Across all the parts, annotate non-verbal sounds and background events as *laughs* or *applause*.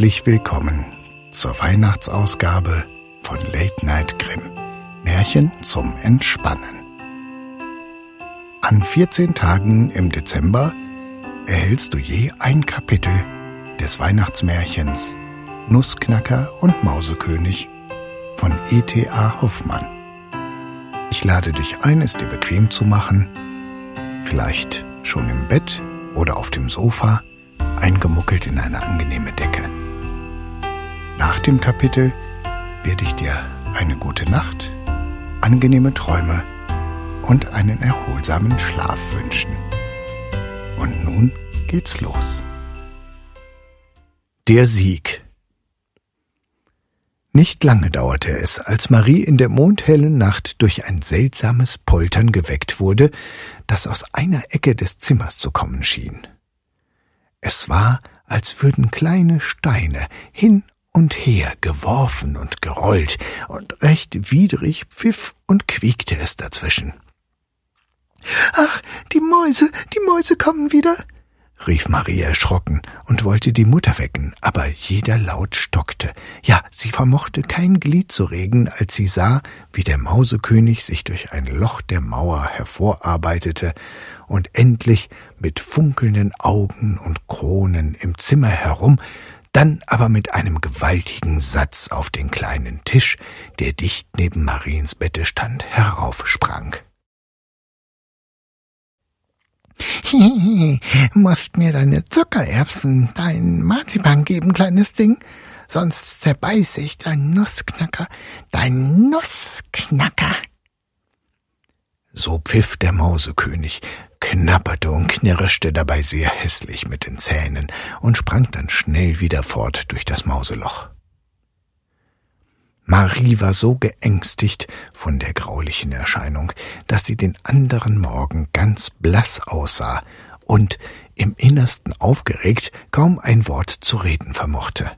Herzlich willkommen zur Weihnachtsausgabe von Late Night Grimm. Märchen zum Entspannen. An 14 Tagen im Dezember erhältst du je ein Kapitel des Weihnachtsmärchens Nussknacker und Mausekönig von E.T.A. Hoffmann. Ich lade dich ein, es dir bequem zu machen, vielleicht schon im Bett oder auf dem Sofa eingemuckelt in eine angenehme Decke. Nach dem Kapitel werde ich dir eine gute Nacht, angenehme Träume und einen erholsamen Schlaf wünschen. Und nun geht's los. Der Sieg Nicht lange dauerte es, als Marie in der mondhellen Nacht durch ein seltsames Poltern geweckt wurde, das aus einer Ecke des Zimmers zu kommen schien. Es war, als würden kleine Steine hin und her geworfen und gerollt, und recht widrig pfiff und quiekte es dazwischen. Ach, die Mäuse, die Mäuse kommen wieder, rief Marie erschrocken und wollte die Mutter wecken, aber jeder Laut stockte. Ja, sie vermochte kein Glied zu regen, als sie sah, wie der Mausekönig sich durch ein Loch der Mauer hervorarbeitete und endlich mit funkelnden Augen und Kronen im Zimmer herum, dann aber mit einem gewaltigen Satz auf den kleinen Tisch, der dicht neben Mariens Bette stand, heraufsprang. Hihihi, *laughs* musst mir deine Zuckererbsen, dein Marzipan geben, kleines Ding, sonst zerbeiß ich dein Nussknacker, dein Nussknacker. So pfiff der Mausekönig, knapperte und knirschte dabei sehr hässlich mit den Zähnen und sprang dann schnell wieder fort durch das Mauseloch. Marie war so geängstigt von der graulichen Erscheinung, dass sie den anderen Morgen ganz blass aussah und im Innersten aufgeregt kaum ein Wort zu reden vermochte.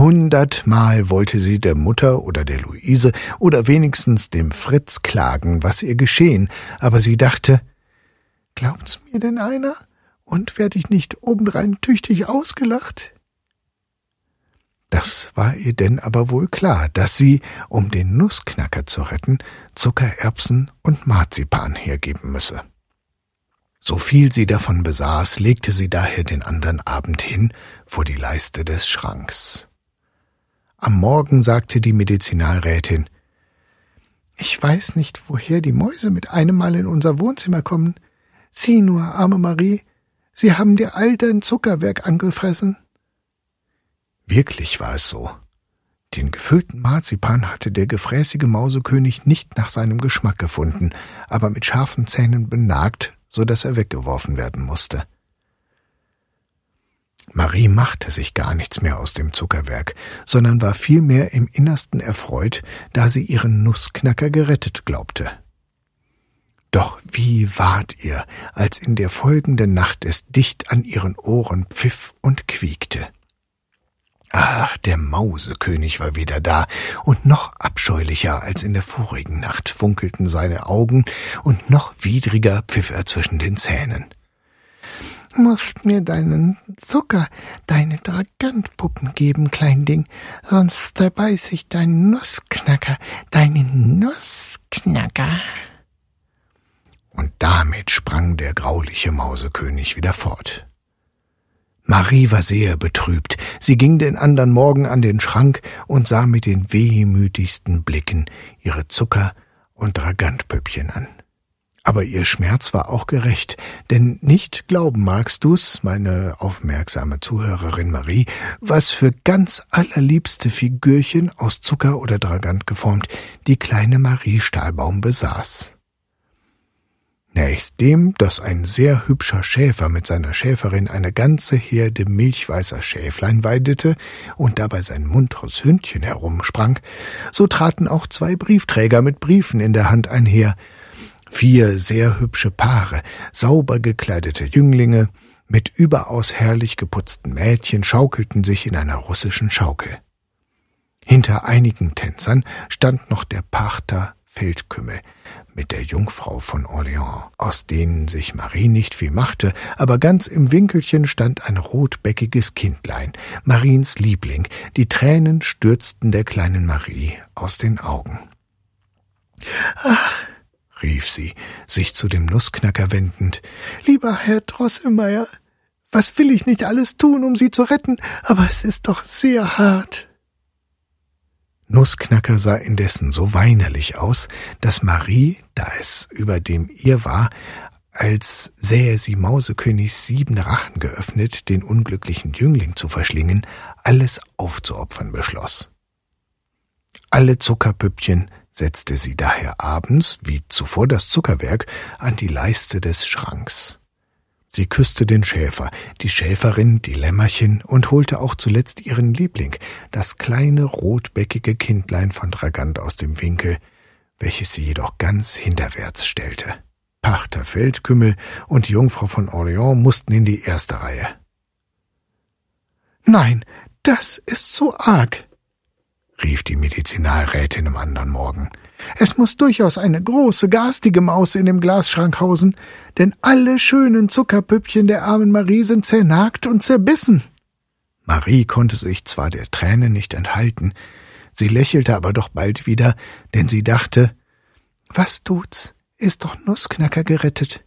Hundertmal wollte sie der Mutter oder der Luise oder wenigstens dem Fritz klagen, was ihr geschehen, aber sie dachte, Glaubt's mir denn einer? Und werd ich nicht obendrein tüchtig ausgelacht? Das war ihr denn aber wohl klar, dass sie, um den Nussknacker zu retten, Zuckererbsen und Marzipan hergeben müsse. So viel sie davon besaß, legte sie daher den andern Abend hin vor die Leiste des Schranks. Am Morgen sagte die Medizinalrätin Ich weiß nicht, woher die Mäuse mit einem Mal in unser Wohnzimmer kommen. Sieh nur, arme Marie, sie haben dir all dein Zuckerwerk angefressen. Wirklich war es so. Den gefüllten Marzipan hatte der gefräßige Mausekönig nicht nach seinem Geschmack gefunden, aber mit scharfen Zähnen benagt, so dass er weggeworfen werden musste. Marie machte sich gar nichts mehr aus dem Zuckerwerk, sondern war vielmehr im Innersten erfreut, da sie ihren Nussknacker gerettet glaubte. Doch wie ward ihr, als in der folgenden Nacht es dicht an ihren Ohren pfiff und quiekte. Ach, der Mausekönig war wieder da, und noch abscheulicher als in der vorigen Nacht funkelten seine Augen, und noch widriger pfiff er zwischen den Zähnen. Musst mir deinen Zucker, deine Dragantpuppen geben, klein Ding, sonst zerbeiß ich deinen Nussknacker, deinen Nussknacker. Und damit sprang der grauliche Mausekönig wieder fort. Marie war sehr betrübt. Sie ging den andern Morgen an den Schrank und sah mit den wehmütigsten Blicken ihre Zucker- und Dragantpüppchen an. Aber ihr Schmerz war auch gerecht, denn nicht glauben magst du's, meine aufmerksame Zuhörerin Marie, was für ganz allerliebste Figürchen aus Zucker oder Dragant geformt die kleine Marie Stahlbaum besaß. Nächstdem, dass ein sehr hübscher Schäfer mit seiner Schäferin eine ganze Herde milchweißer Schäflein weidete und dabei sein munteres Hündchen herumsprang, so traten auch zwei Briefträger mit Briefen in der Hand einher, vier sehr hübsche Paare, sauber gekleidete Jünglinge, mit überaus herrlich geputzten Mädchen schaukelten sich in einer russischen Schaukel. Hinter einigen Tänzern stand noch der Pachter Feldkümmel, mit der Jungfrau von Orléans, aus denen sich Marie nicht viel machte, aber ganz im Winkelchen stand ein rotbäckiges Kindlein, Mariens Liebling, die Tränen stürzten der kleinen Marie aus den Augen. Ach, rief sie, sich zu dem Nussknacker wendend, lieber Herr Drosselmeier, was will ich nicht alles tun, um Sie zu retten, aber es ist doch sehr hart. Nussknacker sah indessen so weinerlich aus, dass Marie, da es über dem ihr war, als sähe sie Mausekönigs sieben Rachen geöffnet, den unglücklichen Jüngling zu verschlingen, alles aufzuopfern beschloss. Alle Zuckerpüppchen setzte sie daher abends, wie zuvor das Zuckerwerk, an die Leiste des Schranks. Sie küsste den Schäfer, die Schäferin, die Lämmerchen und holte auch zuletzt ihren Liebling, das kleine rotbäckige Kindlein von Dragant aus dem Winkel, welches sie jedoch ganz hinterwärts stellte. Pachter Feldkümmel und die Jungfrau von Orléans mussten in die erste Reihe. Nein, das ist zu arg, rief die Medizinalrätin am anderen Morgen. Es muss durchaus eine große, garstige Maus in dem Glasschrank hausen, denn alle schönen Zuckerpüppchen der armen Marie sind zernagt und zerbissen. Marie konnte sich zwar der Tränen nicht enthalten, sie lächelte aber doch bald wieder, denn sie dachte, was tut's, ist doch Nussknacker gerettet.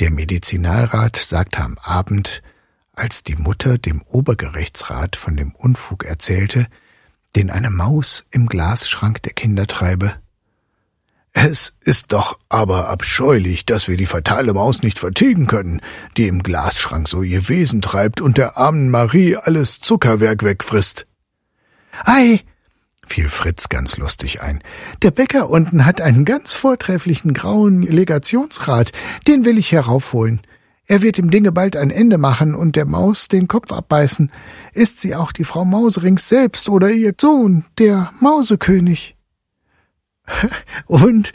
Der Medizinalrat sagte am Abend, als die Mutter dem Obergerichtsrat von dem Unfug erzählte, den eine Maus im Glasschrank der Kinder treibe. Es ist doch aber abscheulich, dass wir die fatale Maus nicht vertilgen können, die im Glasschrank so ihr Wesen treibt und der armen Marie alles Zuckerwerk wegfrisst. Ei, fiel Fritz ganz lustig ein. Der Bäcker unten hat einen ganz vortrefflichen grauen Legationsrat, den will ich heraufholen. Er wird dem Dinge bald ein Ende machen und der Maus den Kopf abbeißen. Ist sie auch die Frau Mauserings selbst oder ihr Sohn, der Mausekönig? *laughs* und,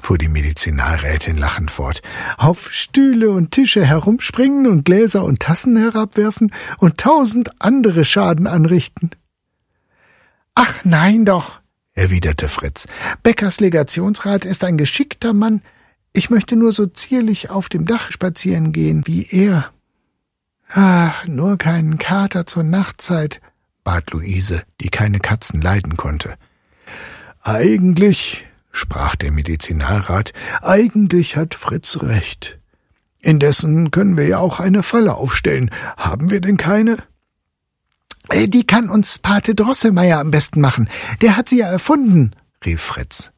fuhr die Medizinalrätin lachend fort, auf Stühle und Tische herumspringen und Gläser und Tassen herabwerfen und tausend andere Schaden anrichten. Ach nein doch, erwiderte Fritz. Beckers Legationsrat ist ein geschickter Mann, ich möchte nur so zierlich auf dem Dach spazieren gehen wie er. Ach, nur keinen Kater zur Nachtzeit, bat Luise, die keine Katzen leiden konnte. Eigentlich, sprach der Medizinalrat, eigentlich hat Fritz recht. Indessen können wir ja auch eine Falle aufstellen. Haben wir denn keine? Äh, die kann uns Pate Drosselmeier am besten machen. Der hat sie ja erfunden, rief Fritz.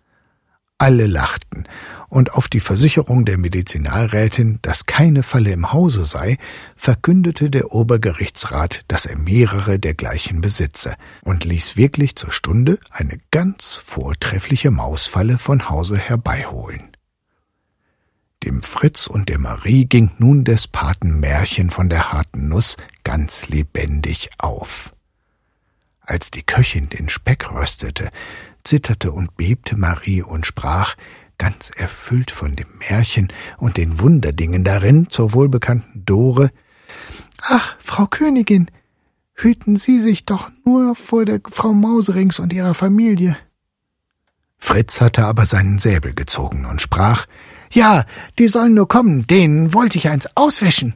Alle lachten, und auf die Versicherung der Medizinalrätin, dass keine Falle im Hause sei, verkündete der Obergerichtsrat, dass er mehrere dergleichen besitze und ließ wirklich zur Stunde eine ganz vortreffliche Mausfalle von Hause herbeiholen. Dem Fritz und der Marie ging nun des Paten Märchen von der harten Nuss ganz lebendig auf. Als die Köchin den Speck röstete, zitterte und bebte Marie und sprach, ganz erfüllt von dem Märchen und den Wunderdingen darin zur wohlbekannten Dore Ach, Frau Königin, hüten Sie sich doch nur vor der Frau Mauserings und ihrer Familie. Fritz hatte aber seinen Säbel gezogen und sprach Ja, die sollen nur kommen, denen wollte ich eins auswischen.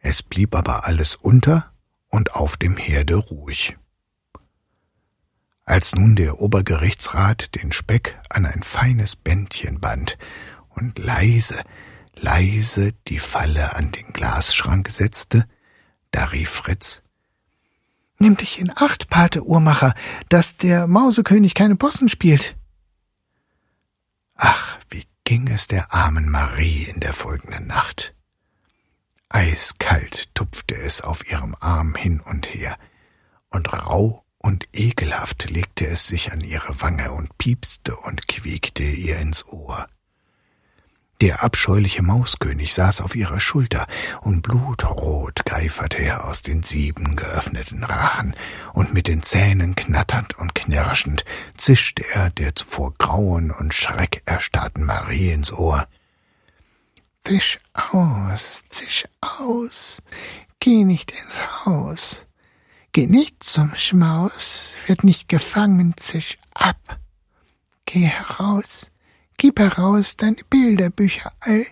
Es blieb aber alles unter und auf dem Herde ruhig. Als nun der Obergerichtsrat den Speck an ein feines Bändchen band und leise, leise die Falle an den Glasschrank setzte, da rief Fritz Nimm dich in Acht, Pate Uhrmacher, dass der Mausekönig keine Possen spielt. Ach, wie ging es der armen Marie in der folgenden Nacht. Eiskalt tupfte es auf ihrem Arm hin und her, und rau und ekelhaft legte es sich an ihre Wange und piepste und quiekte ihr ins Ohr. Der abscheuliche Mauskönig saß auf ihrer Schulter, und blutrot geiferte er aus den sieben geöffneten Rachen, und mit den Zähnen knatternd und knirschend zischte er der vor Grauen und Schreck erstarrten Marie ins Ohr. Zisch aus, zisch aus, geh nicht ins Haus. Geh nicht zum Schmaus, wird nicht gefangen, zisch ab. Geh heraus, gib heraus deine Bilderbücher, all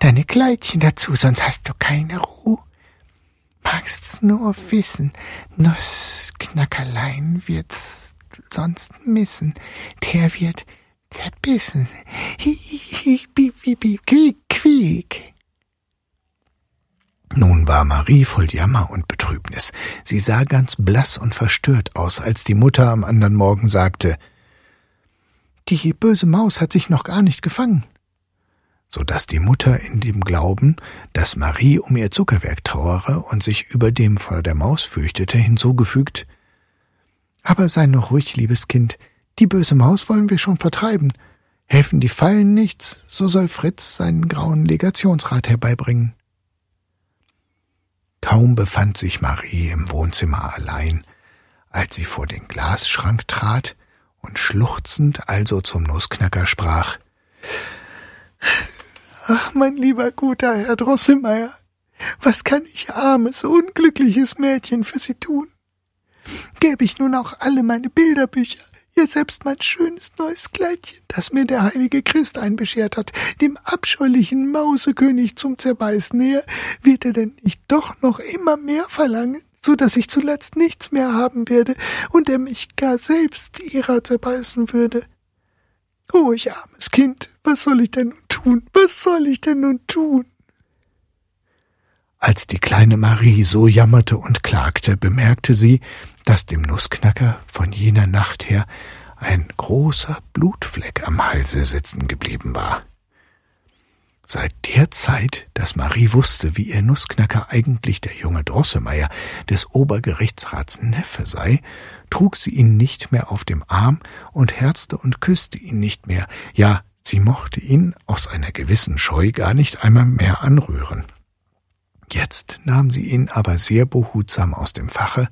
deine Kleidchen dazu, sonst hast du keine Ruhe. Magst's nur wissen, Nussknackerlein wird's sonst missen, der wird zerbissen. Hi, hi, hi, hi, quiek, quiek. Nun war Marie voll Jammer und Betrübnis. Sie sah ganz blass und verstört aus, als die Mutter am anderen Morgen sagte, die böse Maus hat sich noch gar nicht gefangen. So dass die Mutter in dem Glauben, dass Marie um ihr Zuckerwerk trauere und sich über dem vor der Maus fürchtete, hinzugefügt, aber sei noch ruhig, liebes Kind, die böse Maus wollen wir schon vertreiben. Helfen die Fallen nichts, so soll Fritz seinen grauen Legationsrat herbeibringen. Kaum befand sich Marie im Wohnzimmer allein, als sie vor den Glasschrank trat und schluchzend also zum Nussknacker sprach. Ach, mein lieber guter Herr Drosselmeier, was kann ich armes, unglückliches Mädchen für Sie tun? Gäbe ich nun auch alle meine Bilderbücher, ja selbst mein schönes neues Kleidchen, das mir der heilige Christ einbeschert hat, dem abscheulichen Mausekönig zum Zerbeißen her, wird er denn nicht doch noch immer mehr verlangen, so dass ich zuletzt nichts mehr haben werde und er mich gar selbst ihrer zerbeißen würde? Oh, ich armes Kind, was soll ich denn nun tun? Was soll ich denn nun tun? Als die kleine Marie so jammerte und klagte, bemerkte sie, dass dem Nussknacker von jener Nacht her ein großer Blutfleck am Halse sitzen geblieben war. Seit der Zeit, dass Marie wusste, wie ihr Nussknacker eigentlich der junge Drosselmeier des Obergerichtsrats Neffe sei, trug sie ihn nicht mehr auf dem Arm und herzte und küsste ihn nicht mehr, ja, sie mochte ihn aus einer gewissen Scheu gar nicht einmal mehr anrühren. Jetzt nahm sie ihn aber sehr behutsam aus dem Fache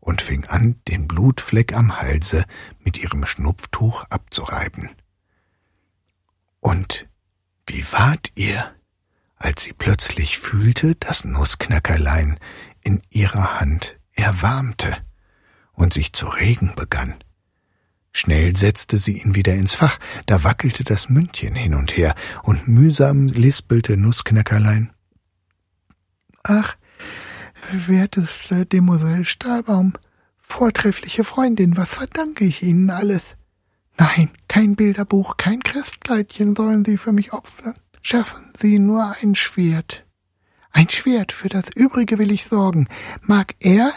und fing an, den Blutfleck am Halse mit ihrem Schnupftuch abzureiben. Und wie ward ihr, als sie plötzlich fühlte, das Nussknackerlein in ihrer Hand erwarmte und sich zu regen begann? Schnell setzte sie ihn wieder ins Fach, da wackelte das Mündchen hin und her, und mühsam lispelte Nussknackerlein. Ach, werteste Demoiselle Stahlbaum, vortreffliche Freundin, was verdanke ich Ihnen alles? Nein, kein Bilderbuch, kein Christkleidchen sollen Sie für mich opfern. Schaffen Sie nur ein Schwert. Ein Schwert, für das Übrige will ich sorgen. Mag er?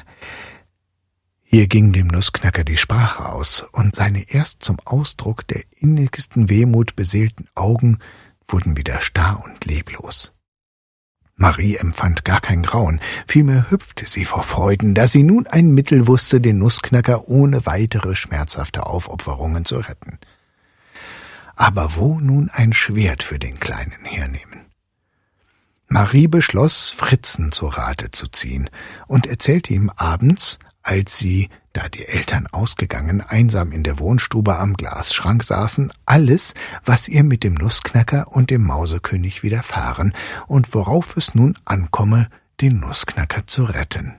Hier ging dem Nussknacker die Sprache aus, und seine erst zum Ausdruck der innigsten Wehmut beseelten Augen wurden wieder starr und leblos. Marie empfand gar kein Grauen, vielmehr hüpfte sie vor Freuden, da sie nun ein Mittel wusste, den Nussknacker ohne weitere schmerzhafte Aufopferungen zu retten. Aber wo nun ein Schwert für den Kleinen hernehmen? Marie beschloss, Fritzen zu Rate zu ziehen und erzählte ihm abends, als sie, da die Eltern ausgegangen, einsam in der Wohnstube am Glasschrank saßen, alles, was ihr mit dem Nussknacker und dem Mausekönig widerfahren und worauf es nun ankomme, den Nussknacker zu retten.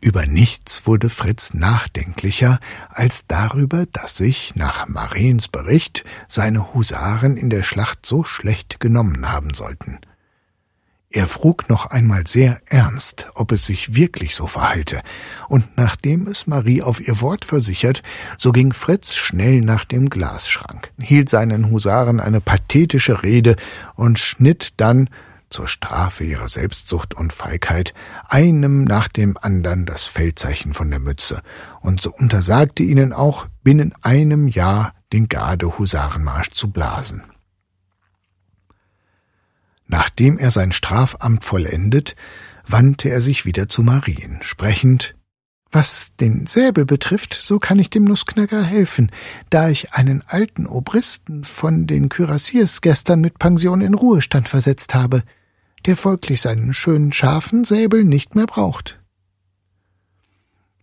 Über nichts wurde Fritz nachdenklicher als darüber, dass sich, nach Mariens Bericht, seine Husaren in der Schlacht so schlecht genommen haben sollten. Er frug noch einmal sehr ernst, ob es sich wirklich so verhalte, und nachdem es Marie auf ihr Wort versichert, so ging Fritz schnell nach dem Glasschrank, hielt seinen Husaren eine pathetische Rede und schnitt dann, zur Strafe ihrer Selbstsucht und Feigheit, einem nach dem andern das Feldzeichen von der Mütze, und so untersagte ihnen auch, binnen einem Jahr den Garde-Husarenmarsch zu blasen. Nachdem er sein Strafamt vollendet, wandte er sich wieder zu Marien, sprechend Was den Säbel betrifft, so kann ich dem Nussknacker helfen, da ich einen alten Obristen von den Kürassiers gestern mit Pension in Ruhestand versetzt habe, der folglich seinen schönen scharfen Säbel nicht mehr braucht.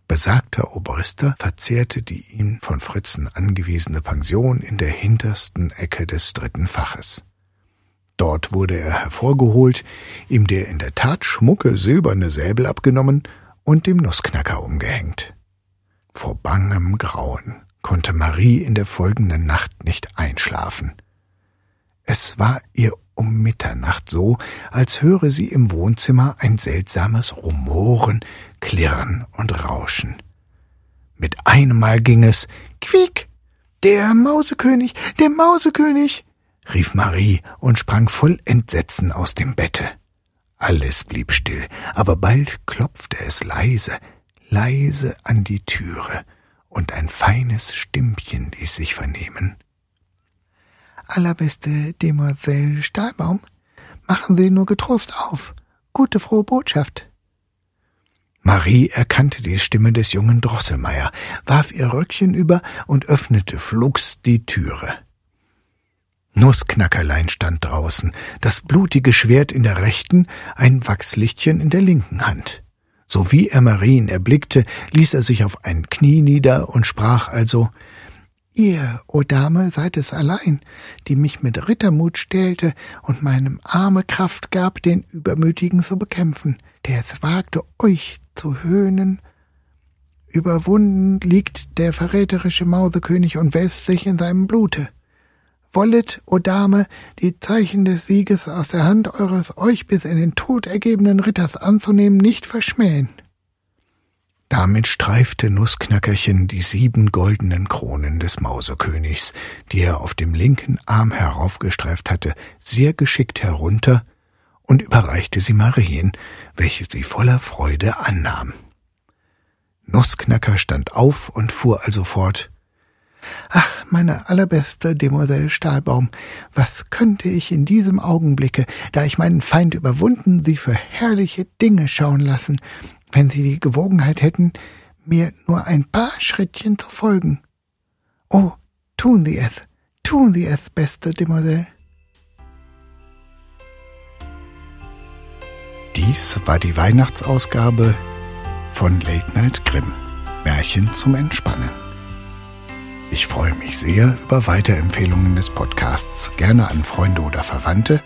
Besagter Obrister verzehrte die ihm von Fritzen angewiesene Pension in der hintersten Ecke des dritten Faches. Dort wurde er hervorgeholt, ihm der in der Tat schmucke silberne Säbel abgenommen und dem Nussknacker umgehängt. Vor bangem Grauen konnte Marie in der folgenden Nacht nicht einschlafen. Es war ihr um Mitternacht so, als höre sie im Wohnzimmer ein seltsames Rumoren, Klirren und Rauschen. Mit einem Mal ging es Quiek, der Mausekönig, der Mausekönig, rief Marie und sprang voll Entsetzen aus dem Bette. Alles blieb still, aber bald klopfte es leise, leise an die Türe, und ein feines Stimmchen ließ sich vernehmen. Allerbeste Demoiselle Stahlbaum, machen Sie nur getrost auf. Gute frohe Botschaft. Marie erkannte die Stimme des jungen Drosselmeier, warf ihr Röckchen über und öffnete flugs die Türe. Nussknackerlein stand draußen, das blutige Schwert in der rechten, ein Wachslichtchen in der linken Hand. So wie er Marien erblickte, ließ er sich auf ein Knie nieder und sprach also Ihr, o Dame, seid es allein, die mich mit Rittermut stählte und meinem Arme Kraft gab, den Übermütigen zu bekämpfen, der es wagte, euch zu höhnen. Überwunden liegt der verräterische Mausekönig und wälzt sich in seinem Blute. Wollet, o Dame, die Zeichen des Sieges aus der Hand eures euch bis in den Tod ergebenen Ritters anzunehmen, nicht verschmähen. Damit streifte Nussknackerchen die sieben goldenen Kronen des Mausekönigs, die er auf dem linken Arm heraufgestreift hatte, sehr geschickt herunter und überreichte sie Marien, welche sie voller Freude annahm. Nussknacker stand auf und fuhr also fort. Ach, meine allerbeste Demoiselle Stahlbaum, was könnte ich in diesem Augenblicke, da ich meinen Feind überwunden, Sie für herrliche Dinge schauen lassen, wenn Sie die Gewogenheit hätten, mir nur ein paar Schrittchen zu folgen. Oh, tun Sie es, tun Sie es, beste Demoiselle. Dies war die Weihnachtsausgabe von Late Night Grimm. Märchen zum Entspannen. Ich freue mich sehr über Weiterempfehlungen des Podcasts, gerne an Freunde oder Verwandte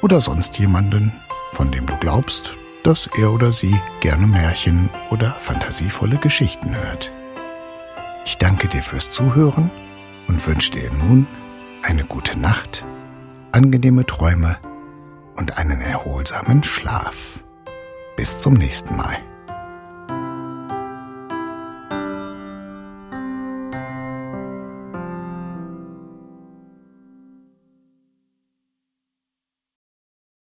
oder sonst jemanden, von dem du glaubst, dass er oder sie gerne Märchen oder fantasievolle Geschichten hört. Ich danke dir fürs Zuhören und wünsche dir nun eine gute Nacht, angenehme Träume und einen erholsamen Schlaf. Bis zum nächsten Mal.